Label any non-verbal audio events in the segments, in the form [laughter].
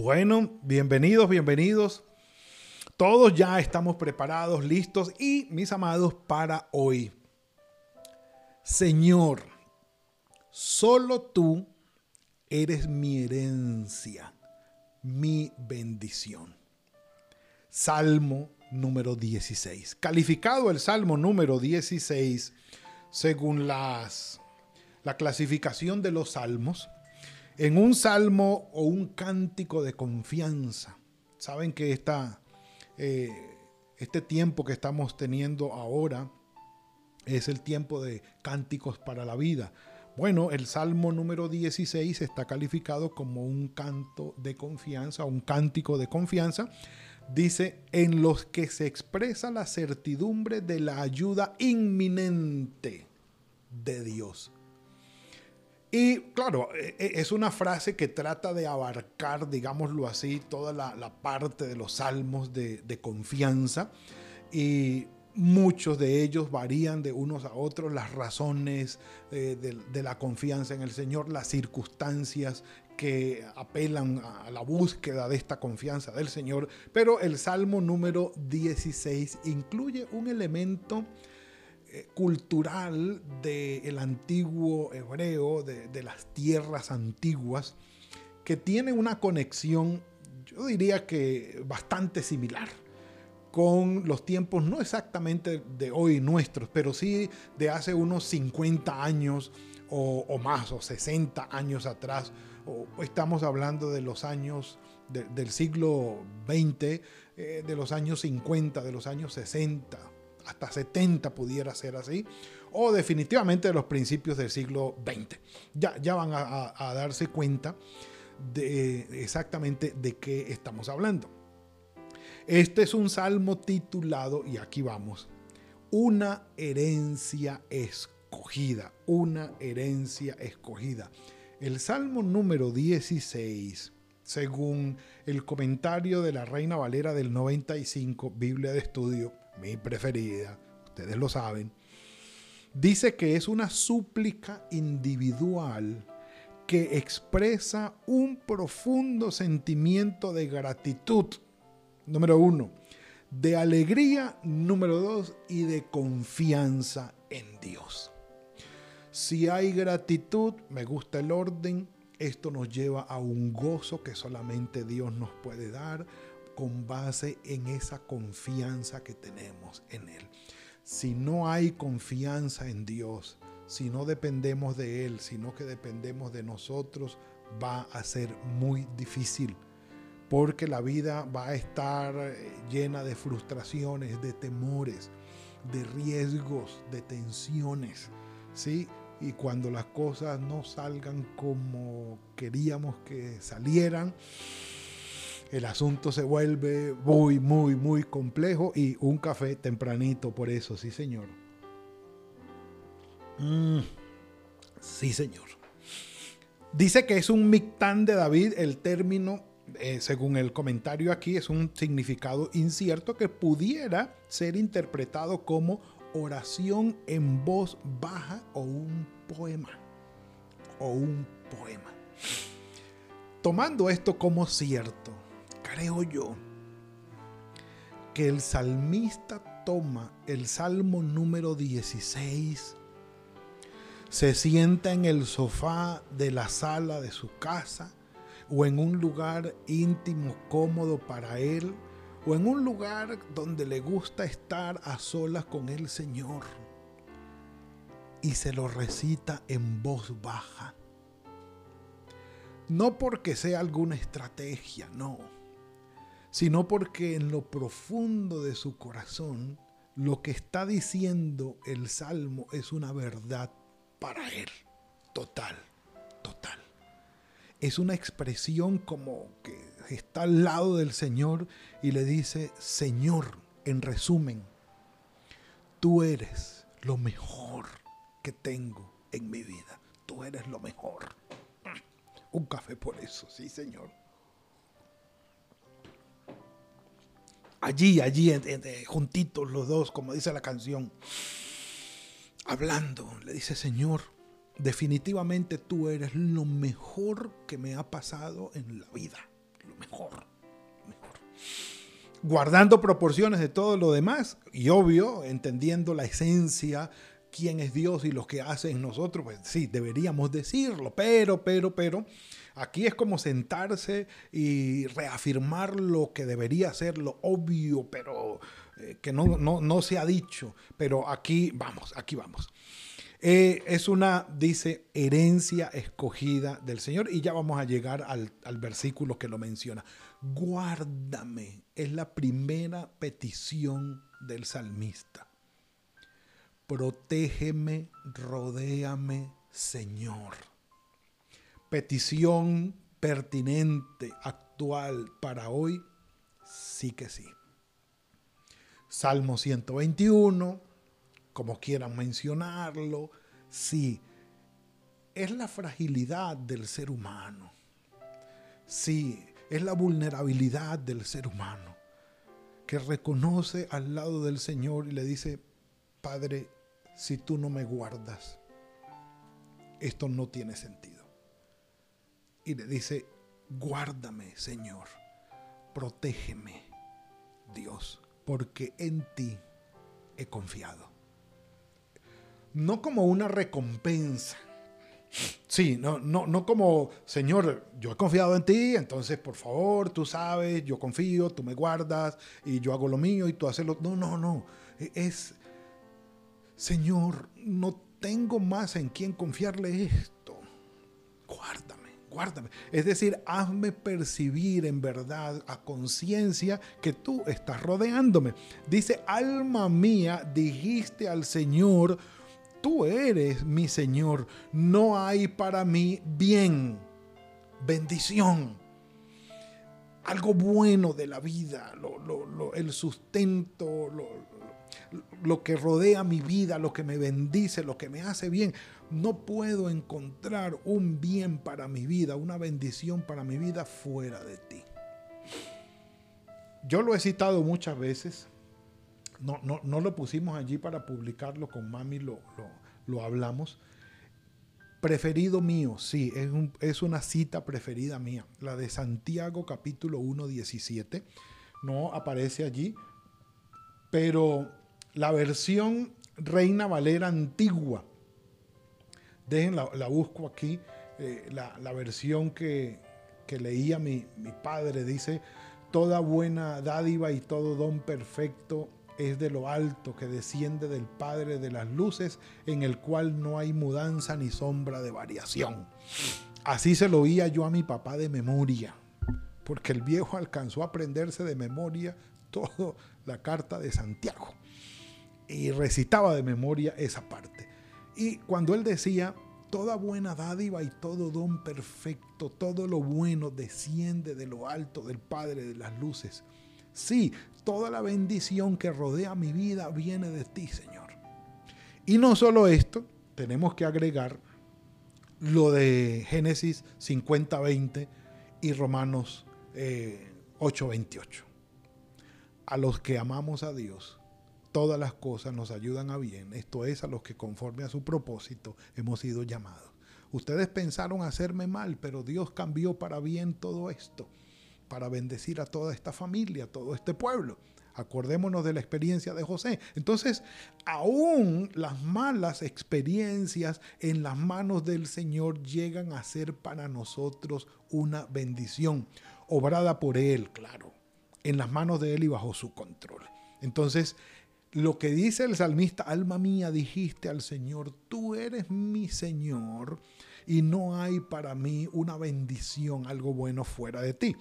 Bueno, bienvenidos, bienvenidos. Todos ya estamos preparados, listos y mis amados para hoy. Señor, solo tú eres mi herencia, mi bendición. Salmo número 16. Calificado el Salmo número 16 según las, la clasificación de los salmos en un salmo o un cántico de confianza. Saben que esta, eh, este tiempo que estamos teniendo ahora es el tiempo de cánticos para la vida. Bueno, el Salmo número 16 está calificado como un canto de confianza, un cántico de confianza. Dice, en los que se expresa la certidumbre de la ayuda inminente de Dios. Y claro, e, e, es una frase que trata de abarcar, digámoslo así, toda la, parte de los salmos de, confianza. Y muchos de ellos varían de unos a otros, las razones eh, de, la confianza en el Señor, las circunstancias que apelan a la búsqueda de esta confianza del Señor. Pero el Salmo número 16 incluye un elemento eh, cultural del antiguo hebreo, de, las tierras antiguas, que tiene una conexión, yo diría que bastante similar con los tiempos no exactamente de hoy nuestros, pero sí de hace unos 50 años o, más, o 60 años atrás. O, estamos hablando de los años del siglo XX, eh, de los años 50, de los años 60, hasta 70 pudiera ser así, o definitivamente de los principios del siglo XX. Ya, ya van a, darse cuenta de exactamente de qué estamos hablando. Este es un salmo titulado, y aquí vamos, una herencia escogida, una herencia escogida. El salmo número 16, según el comentario de la Reina Valera del 95, Biblia de Estudio, mi preferida, ustedes lo saben, dice que es una súplica individual que expresa un profundo sentimiento de gratitud, número uno, de alegría, número dos, y de confianza en Dios. Si hay gratitud, me gusta el orden, esto nos lleva a un gozo que solamente Dios nos puede dar, con base en esa confianza que tenemos en Él. Si no hay confianza en Dios, si no dependemos de Él, sino que dependemos de nosotros, va a ser muy difícil. Porque la vida va a estar eh, llena de frustraciones, de temores, de riesgos, de tensiones. ¿sí? Y cuando las cosas no salgan como queríamos que salieran, el asunto se vuelve muy, muy, muy complejo y un café tempranito por eso, sí señor. Mm, sí señor. Dice que es un mictán de David, el término, eh, según el comentario aquí, es un significado incierto que pudiera ser interpretado como oración en voz baja o un poema. O un poema. Tomando esto como cierto, creo yo que el salmista toma el salmo número 16, se sienta en el sofá de la sala de su casa o en un lugar íntimo, cómodo para él, o en un lugar donde le gusta estar a solas con el Señor y se lo recita en voz baja. No porque sea alguna estrategia, no sino porque en lo profundo de su corazón lo que está diciendo el salmo es una verdad para él. Total, total. Es una expresión como que está al lado del Señor y le dice, Señor, en resumen, tú eres lo mejor que tengo en mi vida. Tú eres lo mejor. Un café por eso, sí, Señor. Allí, allí, juntitos los dos, como dice la canción, hablando, le dice, Señor, definitivamente tú eres lo mejor que me ha pasado en la vida, lo mejor, mejor. Guardando proporciones de todo lo demás y obvio, entendiendo la esencia, quién es Dios y lo que hace nosotros, pues sí, deberíamos decirlo, pero, pero, pero, Aquí es como sentarse y reafirmar lo que debería ser lo obvio, pero eh, que no, no, se ha dicho. Pero aquí vamos, aquí vamos. Eh, es una, dice, herencia escogida del Señor. Y ya vamos a llegar al, al versículo que lo menciona. Guárdame. Es la primera petición del salmista. Protégeme, rodéame, Señor petición pertinente, actual para hoy, sí que sí. Salmo 121, como quieran mencionarlo, sí. Es la fragilidad del ser humano. Sí, es la vulnerabilidad del ser humano que reconoce al lado del Señor y le dice, Padre, si tú no me guardas, esto no tiene sentido y le dice, guárdame, Señor, protégeme, Dios, porque en ti he confiado. No como una recompensa. Sí, no, no, no como, Señor, yo he confiado en ti, entonces por favor, tú sabes, yo confío, tú me guardas y yo hago lo mío y tú haces lo... No, no, no. Es, Señor, no tengo más en quien confiarle esto. Guárdame guárdame. Es decir, hazme percibir en verdad a conciencia que tú estás rodeándome. Dice, alma mía, dijiste al Señor, tú eres mi Señor, no hay para mí bien, bendición. Algo bueno de la vida, el sustento, lo que rodea mi vida, lo que me bendice, lo que me hace bien no puedo encontrar un bien para mi vida, una bendición para mi vida fuera de ti. Yo lo he citado muchas veces. No, no, lo pusimos allí para publicarlo, con mami lo, lo, hablamos. Preferido mío, sí, es, es, una cita preferida mía, la de Santiago capítulo 1, 17. No aparece allí, pero la versión Reina Valera antigua Dejen, la, busco aquí. Eh, la, versión que, leía mi, mi, padre dice, toda buena dádiva y todo don perfecto es de lo alto que desciende del Padre de las luces, en el cual no hay mudanza ni sombra de variación. Así se lo oía yo a mi papá de memoria, porque el viejo alcanzó a aprenderse de memoria toda la carta de Santiago y recitaba de memoria esa parte. Y cuando él decía, toda buena dádiva y todo don perfecto, todo lo bueno desciende de lo alto del Padre de las luces. Sí, toda la bendición que rodea mi vida viene de ti, Señor. Y no solo esto, tenemos que agregar lo de Génesis 50-20 y Romanos 8-28. Eh, a los que amamos a Dios, todas las cosas nos ayudan a bien, esto es, a los que conforme a su propósito hemos sido llamados. Ustedes pensaron hacerme mal, pero Dios cambió para bien todo esto, para bendecir a toda esta familia, a todo este pueblo. Acordémonos de la experiencia de José. Entonces, aún las malas experiencias en las manos del Señor llegan a ser para nosotros una bendición, obrada por Él, claro, en las manos de Él y bajo su control. Entonces, lo que dice el salmista, alma mía, dijiste al Señor, tú eres mi Señor y no hay para mí una bendición, algo bueno fuera de ti.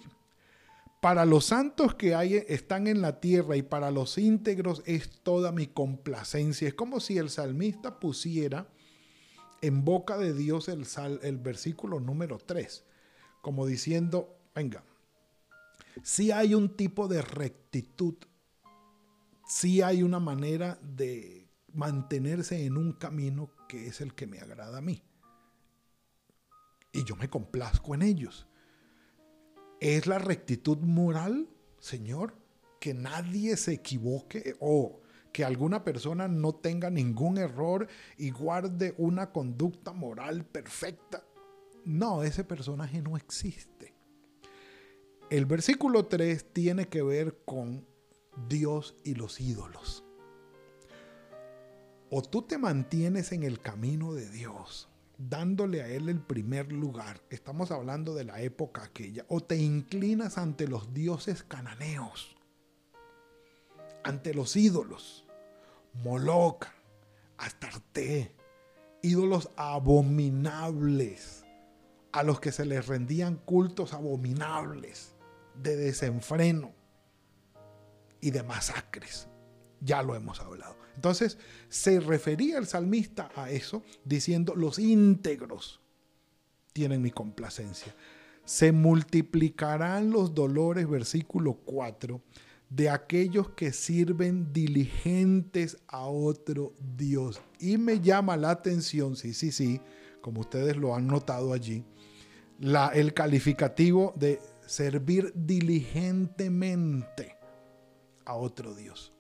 Para los santos que hay, están en la tierra y para los íntegros es toda mi complacencia. Es como si el salmista pusiera en boca de Dios el, el versículo número 3, como diciendo, venga, si hay un tipo de rectitud, si hay una manera de mantenerse en un camino que es el que me agrada a mí. Y yo me complazco en ellos. ¿Es la rectitud moral, Señor? Que nadie se equivoque o que alguna persona no tenga ningún error y guarde una conducta moral perfecta. No, ese personaje no existe. El versículo 3 tiene que ver con Dios y los ídolos. O tú te mantienes en el camino de Dios, dándole a Él el primer lugar. Estamos hablando de la época aquella. O te inclinas ante los dioses cananeos, ante los ídolos. Moloch, Astarte, ídolos abominables, a los que se les rendían cultos abominables de desenfreno y de masacres. Ya lo hemos hablado. Entonces, se refería el salmista a eso diciendo, los íntegros tienen mi complacencia. Se multiplicarán los dolores, versículo 4, de aquellos que sirven diligentes a otro Dios. Y me llama la atención, sí, sí, sí, como ustedes lo han notado allí, la, el calificativo de servir diligentemente a otro Dios.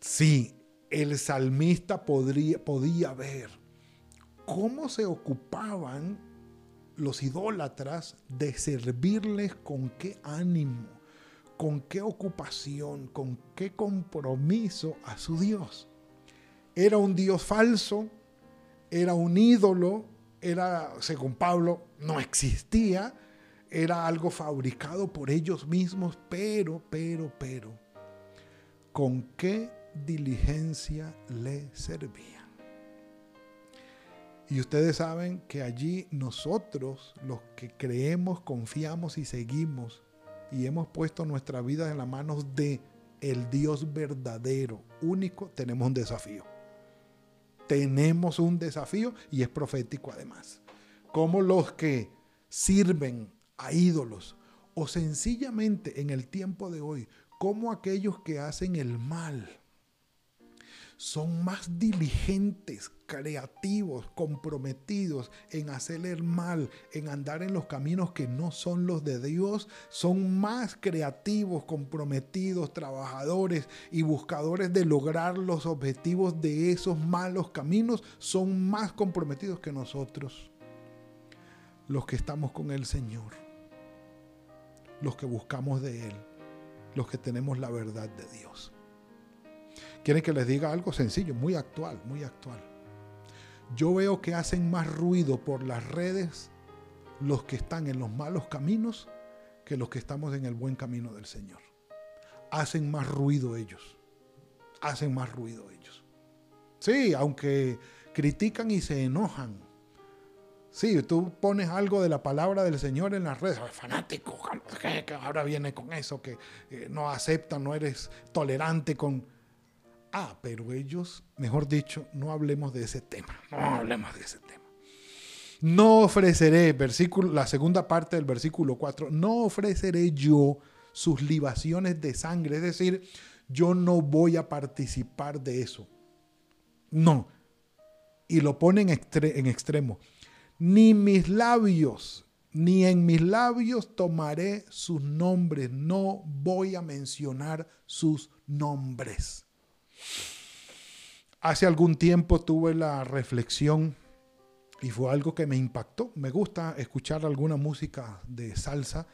Sí, el salmista podría, podía ver cómo se ocupaban los idólatras de servirles con qué ánimo, con qué ocupación, con qué compromiso a su Dios. Era un Dios falso, era un ídolo, era, según Pablo, no existía, era algo fabricado por ellos mismos, pero, pero, pero, ¿con qué diligencia le servían? Y ustedes saben que allí nosotros, los que creemos, confiamos y seguimos, y hemos puesto nuestra vida en las manos de el Dios verdadero, único, tenemos un desafío. Tenemos un desafío y es profético además. Como los que sirven a ídolos o sencillamente en el tiempo de hoy, como aquellos que hacen el mal son más diligentes, creativos, comprometidos en hacer el mal, en andar en los caminos que no son los de Dios, son más creativos, comprometidos, trabajadores y buscadores de lograr los objetivos de esos malos caminos, son más comprometidos que nosotros, los que estamos con el Señor, los que buscamos de Él, los que tenemos la verdad de Dios. Quieren que les diga algo sencillo, muy actual, muy actual. Yo veo que hacen más ruido por las redes los que están en los malos caminos que los que estamos en el buen camino del Señor. Hacen más ruido ellos. Hacen más ruido ellos. Sí, aunque critican y se enojan. Sí, tú pones algo de la palabra del Señor en las redes, fanático, que ahora viene con eso, que eh, no aceptan, no eres tolerante con... Ah, pero ellos, mejor dicho, no hablemos de ese tema. No hablemos de ese tema. No ofreceré, versículo, la segunda parte del versículo 4, no ofreceré yo sus libaciones de sangre. Es decir, yo no voy a participar de eso. No. Y lo pone en extremo. Ni mis labios, ni en mis labios tomaré sus nombres. No voy a mencionar sus nombres. Hace algún tiempo tuve la reflexión y fue algo que me impactó. Me gusta escuchar alguna música de salsa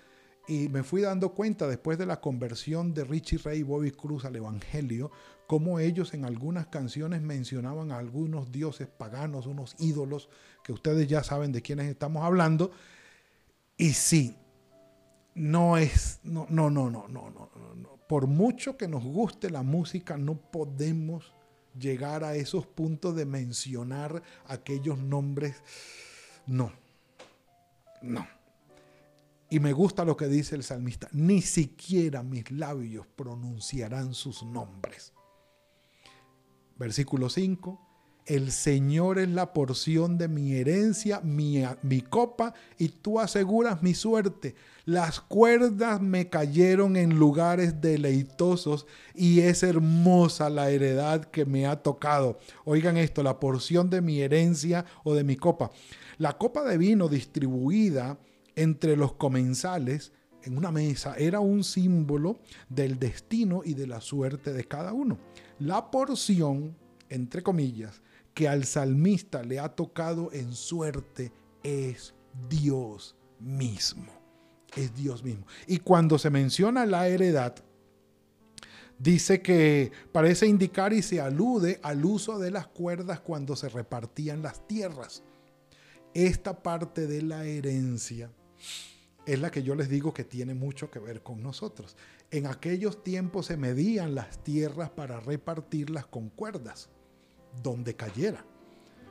y me fui dando cuenta después de la conversión de Richie Ray y Bobby Cruz al Evangelio, cómo ellos en algunas canciones mencionaban a algunos dioses paganos, unos ídolos, que ustedes ya saben de quiénes estamos hablando. Y sí, no es, no, no, no, no, no, no, no. Por mucho que nos guste la música, no podemos llegar a esos puntos de mencionar aquellos nombres. No, no. Y me gusta lo que dice el salmista, ni siquiera mis labios pronunciarán sus nombres. Versículo 5, el Señor es la porción de mi herencia, mi, copa, y tú aseguras mi suerte. Las cuerdas me cayeron en lugares deleitosos y es hermosa la heredad que me ha tocado. Oigan esto, la porción de mi herencia o de mi copa. La copa de vino distribuida entre los comensales en una mesa era un símbolo del destino y de la suerte de cada uno. La porción, entre comillas, que al salmista le ha tocado en suerte es Dios mismo. Es Dios mismo. Y cuando se menciona la heredad, dice que parece indicar y se alude al uso de las cuerdas cuando se repartían las tierras. Esta parte de la herencia es la que yo les digo que tiene mucho que ver con nosotros. En aquellos tiempos se medían las tierras para repartirlas con cuerdas, donde cayera.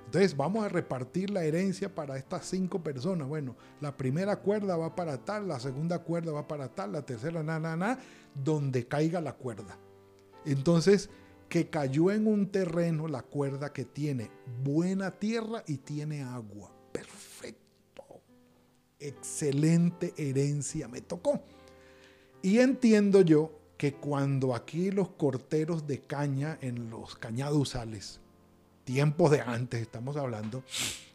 Entonces vamos a repartir la herencia para estas cinco personas. Bueno, la primera cuerda va para tal, la segunda cuerda va para tal, la tercera, na, na, na, donde caiga la cuerda. Entonces, que cayó en un terreno la cuerda que tiene buena tierra y tiene agua. Perfecto excelente herencia me tocó. Y entiendo yo que cuando aquí los corteros de caña en los cañaduzales, tiempos de antes estamos hablando,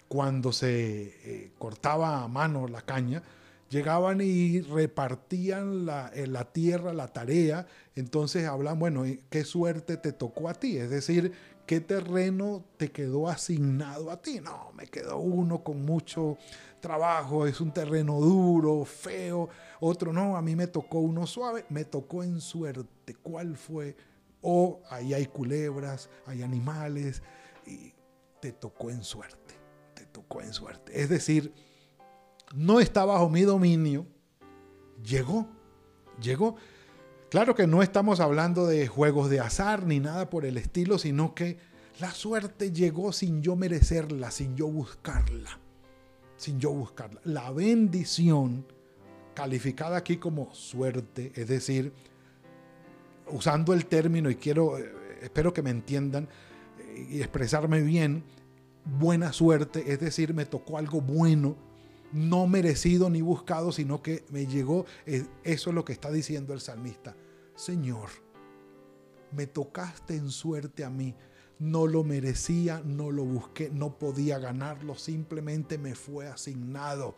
cuando se eh, cortaba a mano la caña, llegaban y repartían la, eh, la, tierra, la tarea, entonces hablan, bueno, ¿qué suerte te tocó a ti? Es decir, ¿qué terreno te quedó asignado a ti? No, me quedó uno con mucho trabajo, es un terreno duro, feo, otro no, a mí me tocó uno suave, me tocó en suerte. ¿Cuál fue? O ahí hay culebras, hay animales, y te tocó en suerte, te tocó en suerte. Es decir, no está bajo mi dominio, llegó, llegó. Claro que no estamos hablando de juegos de azar ni nada por el estilo, sino que la suerte llegó sin yo merecerla, sin yo buscarla sin yo buscarla. La bendición, calificada aquí como suerte, es decir, usando el término, y quiero, eh, espero que me entiendan y expresarme bien, buena suerte, es decir, me tocó algo bueno, no merecido ni buscado, sino que me llegó, eh, eso es lo que está diciendo el salmista. Señor, me tocaste en suerte a mí no lo merecía, no lo busqué, no podía ganarlo, simplemente me fue asignado.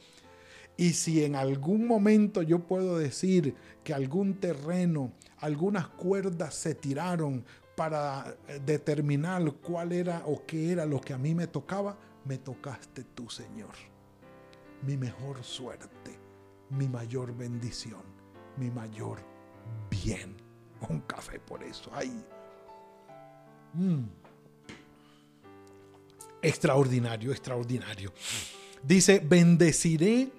Y si en algún momento yo puedo decir que algún terreno, algunas cuerdas se tiraron para eh, determinar cuál era o qué era lo que a mí me tocaba, me tocaste tú, Señor. Mi mejor suerte, mi mayor bendición, mi mayor bien. Un café por eso. Ay. Mm. Extraordinario, extraordinario. Dice, bendeciré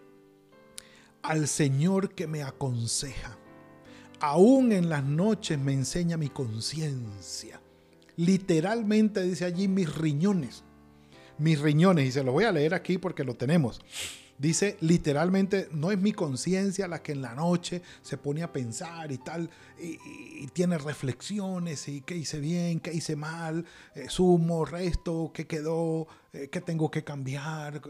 al Señor que me aconseja. Aún en las noches me enseña mi conciencia. Literalmente dice allí mis riñones. Mis riñones. Y se lo voy a leer aquí porque lo tenemos. Dice literalmente, no es mi conciencia la que en la noche se pone a pensar y tal, y, tiene reflexiones, y qué hice bien, qué hice mal, eh, sumo, resto, qué quedó, eh, qué tengo que cambiar,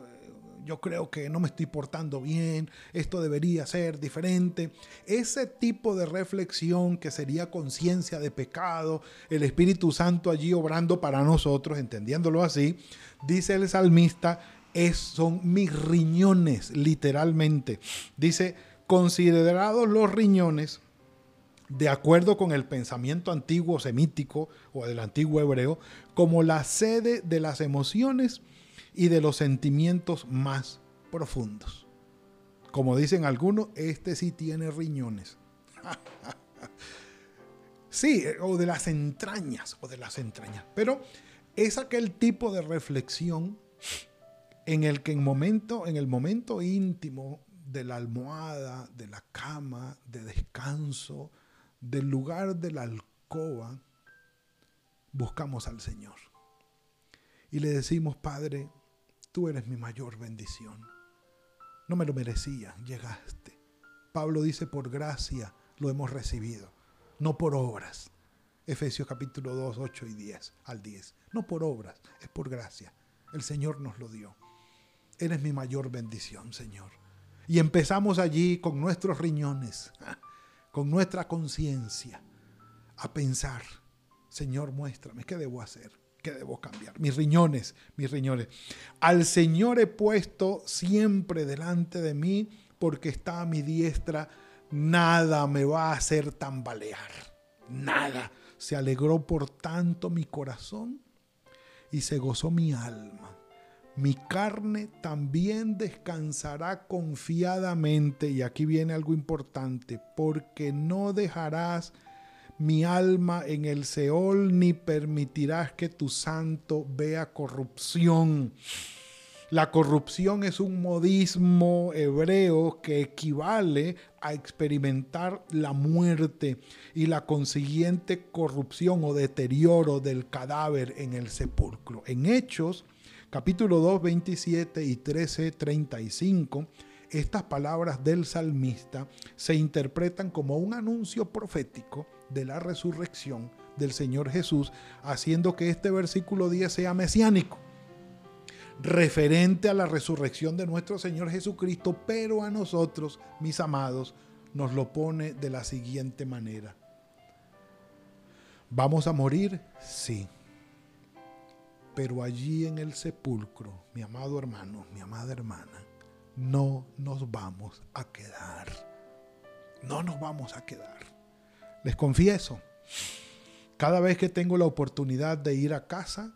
yo creo que no me estoy portando bien, esto debería ser diferente. Ese tipo de reflexión que sería conciencia de pecado, el Espíritu Santo allí obrando para nosotros, entendiéndolo así, dice el salmista, son mis riñones, literalmente. Dice, considerados los riñones, de acuerdo con el pensamiento antiguo semítico o del antiguo hebreo, como la sede de las emociones y de los sentimientos más profundos. Como dicen algunos, este sí tiene riñones. [laughs] sí, o de las entrañas, o de las entrañas. Pero es aquel tipo de reflexión en el que en, momento, en el momento íntimo de la almohada, de la cama, de descanso, del lugar de la alcoba, buscamos al Señor. Y le decimos, Padre, tú eres mi mayor bendición. No me lo merecía, llegaste. Pablo dice, por gracia lo hemos recibido, no por obras. Efesios capítulo 2, 8 y 10 al 10. No por obras, es por gracia. El Señor nos lo dio. Eres mi mayor bendición, Señor. Y empezamos allí con nuestros riñones, [laughs] con nuestra conciencia, a pensar, Señor, muéstrame, ¿qué debo hacer? ¿Qué debo cambiar? Mis riñones, mis riñones. Al Señor he puesto siempre delante de mí porque está a mi diestra. Nada me va a hacer tambalear. Nada. Se alegró por tanto mi corazón y se gozó mi alma. Mi carne también descansará confiadamente. Y aquí viene algo importante, porque no dejarás mi alma en el Seol, ni permitirás que tu santo vea corrupción. La corrupción es un modismo hebreo que equivale a experimentar la muerte y la consiguiente corrupción o deterioro del cadáver en el sepulcro. En Hechos, capítulo 2, 27 y 13, 35, estas palabras del salmista se interpretan como un anuncio profético de la resurrección del Señor Jesús, haciendo que este versículo 10 sea mesiánico, referente a la resurrección de nuestro Señor Jesucristo, pero a nosotros, mis amados, nos lo pone de la siguiente manera. ¿Vamos a morir? Sí. Pero allí en el sepulcro, mi amado hermano, mi amada hermana, no nos vamos a quedar. No nos vamos a quedar. Les confieso, cada vez que tengo la oportunidad de ir a casa,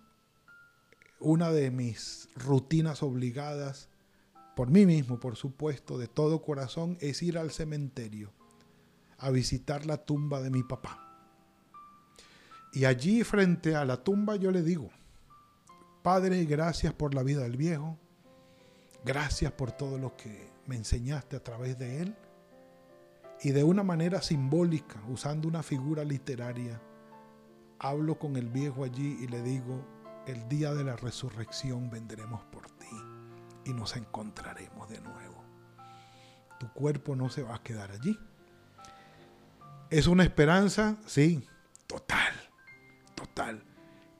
una de mis rutinas obligadas, por mí mismo, por supuesto, de todo corazón, es ir al cementerio a visitar la tumba de mi papá. Y allí frente a la tumba yo le digo, Padre, gracias por la vida del viejo, Gracias por todo lo que me enseñaste a través de él. Y de una manera simbólica, usando una figura literaria, hablo con el viejo allí y le digo, el día de la resurrección vendremos por ti y nos encontraremos de nuevo. Tu cuerpo no se va a quedar allí. ¿Es una esperanza? Sí, total, total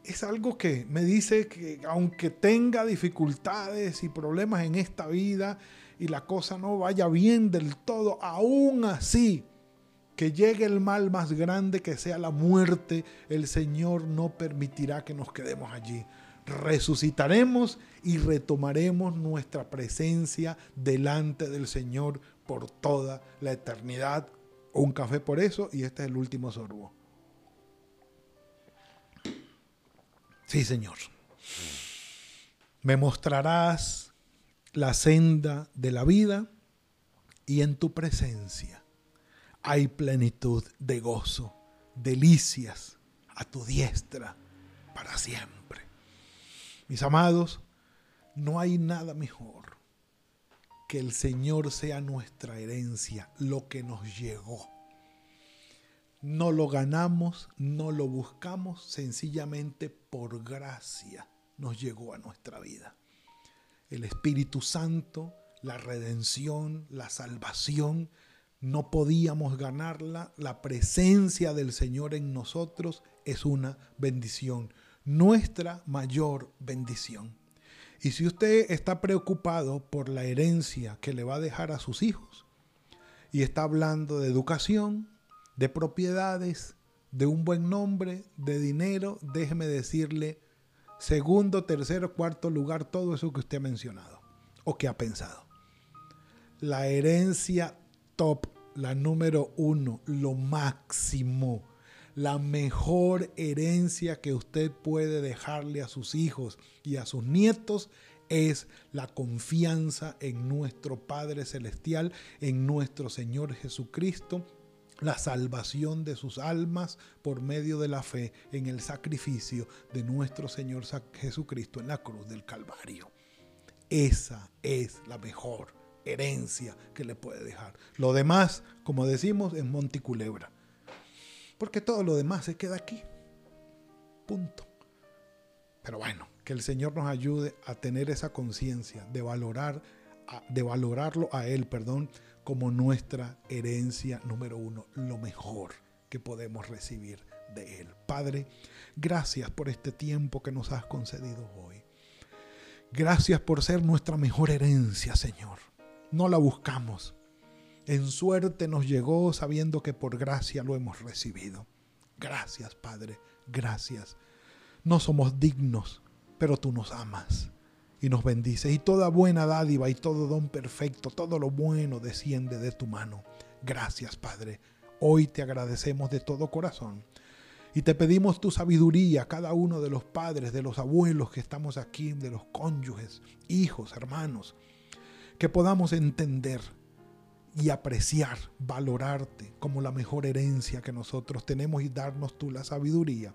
es algo que me dice que aunque tenga dificultades y problemas en esta vida y la cosa no vaya bien del todo, aún así, que llegue el mal más grande que sea la muerte, el Señor no permitirá que nos quedemos allí. Resucitaremos y retomaremos nuestra presencia delante del Señor por toda la eternidad. Un café por eso y este es el último sorbo. Sí, Señor. Me mostrarás la senda de la vida y en tu presencia hay plenitud de gozo, delicias a tu diestra para siempre. Mis amados, no hay nada mejor que el Señor sea nuestra herencia, lo que nos llegó no lo ganamos, no lo buscamos, sencillamente por gracia nos llegó a nuestra vida. El Espíritu Santo, la redención, la salvación, no podíamos ganarla. La presencia del Señor en nosotros es una bendición, nuestra mayor bendición. Y si usted está preocupado por la herencia que le va a dejar a sus hijos y está hablando de educación, de propiedades, de un buen nombre, de dinero, déjeme decirle, segundo, tercero, cuarto lugar, todo eso que usted ha mencionado o que ha pensado. La herencia top, la número uno, lo máximo, la mejor herencia que usted puede dejarle a sus hijos y a sus nietos es la confianza en nuestro Padre Celestial, en nuestro Señor Jesucristo, la salvación de sus almas por medio de la fe en el sacrificio de nuestro Señor Jesucristo en la cruz del Calvario. Esa es la mejor herencia que le puede dejar. Lo demás, como decimos, es monticulebra. Porque todo lo demás se queda aquí. Punto. Pero bueno, que el Señor nos ayude a tener esa conciencia de valorar de valorarlo a Él, perdón, como nuestra herencia número uno, lo mejor que podemos recibir de Él. Padre, gracias por este tiempo que nos has concedido hoy. Gracias por ser nuestra mejor herencia, Señor. No la buscamos. En suerte nos llegó sabiendo que por gracia lo hemos recibido. Gracias, Padre. Gracias. No somos dignos, pero tú nos amas y nos bendices. Y toda buena dádiva y todo don perfecto, todo lo bueno desciende de tu mano. Gracias, Padre. Hoy te agradecemos de todo corazón. Y te pedimos tu sabiduría, cada uno de los padres, de los abuelos que estamos aquí, de los cónyuges, hijos, hermanos, que podamos entender y apreciar, valorarte como la mejor herencia que nosotros tenemos y darnos tú la sabiduría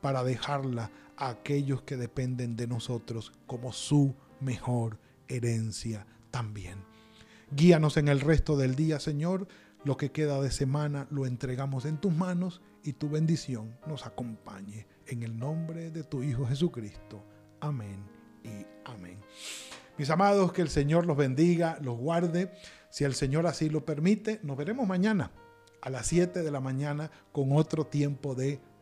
para dejarla a aquellos que dependen de nosotros como su mejor herencia también. Guíanos en el resto del día, Señor. Lo que queda de semana lo entregamos en tus manos y tu bendición nos acompañe. En el nombre de tu Hijo Jesucristo. Amén y amén. Mis amados, que el Señor los bendiga, los guarde. Si el Señor así lo permite, nos veremos mañana a las 7 de la mañana con otro tiempo de